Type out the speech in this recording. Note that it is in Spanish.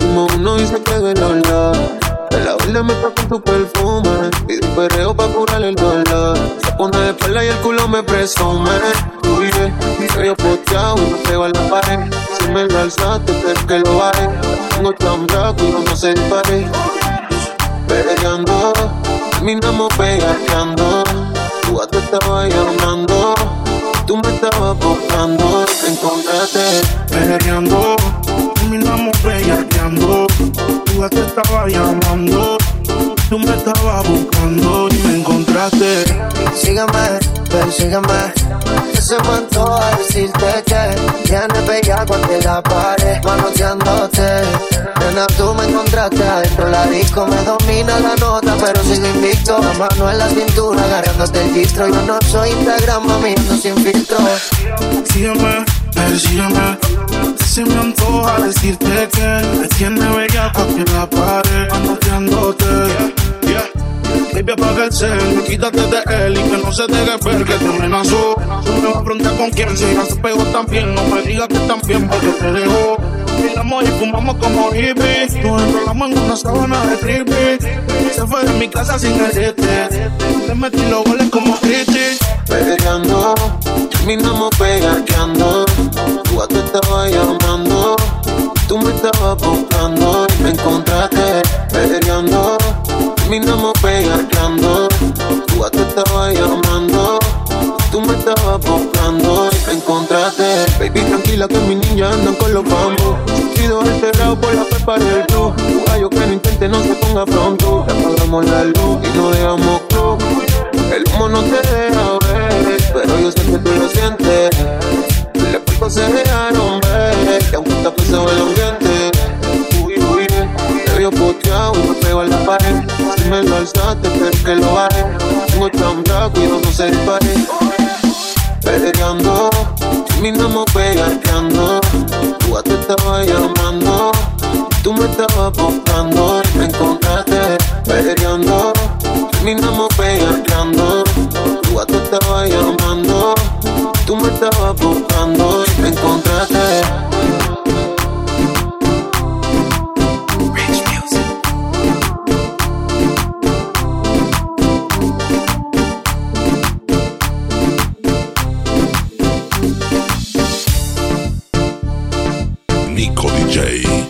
uno dice que duele olor. De la verde me con tu perfume. Pido un perreo pa' curar el dolor. Se pone de espalda y el culo me presume. Uy, yeah. yo poteado y me pego a la pared. Si me lo alzaste, pero que lo haré. Tengo tan blanco y no se dispare. Peleando, terminamos pegateando. Tú te estabas llamando. Tú me estabas buscando, te encontraste. Peleando, Te estaba llamando. Tú me estabas buscando y me encontraste. Sígame, ven, sígame. Que se me a decirte que ya no es bella cuando la pared, manoteándote. Nena, tú me encontraste adentro la disco, me domina la nota, pero sigo invicto. La mano en la cintura, agarrándote el distro. Yo no soy Instagram, mami, no sin filtro. Sígame, ven, sígame. Se me antoja decirte que me tiene bella cuando quítate de él y que no se deje ver que te amenazó. No me afronta con quien, si no se pegó tan bien, no me digas que tan bien porque te dejó. Miramos y fumamos como hippies, nos enrolamos en una sábana de creepy. Se fue de mi casa sin el te metí los goles como Cristi. Peleando, terminamos pegaqueando, tú te estaba llamando. Tú me estabas buscando y me encontraste peleando terminamos pegateando. Que mi niña andan con los bambos. Sido enterrado por la pepa del club. Un gallo que no intente no se ponga pronto. Le apagamos la luz y no dejamos club. El humo no te deja ver, pero yo sé que tú lo sientes. Le puertas se dejaron ver, que aunque está pesado el ambiente. Uy, uy, te veo poteado y me pego a la pared me lo alzaste, pero que lo haré. Tengo blanco y no se dispare mí no me pegateando. Tú a te estaba llamando, tú me estabas buscando. y Me encontraste peleando, terminamos Nico DJ.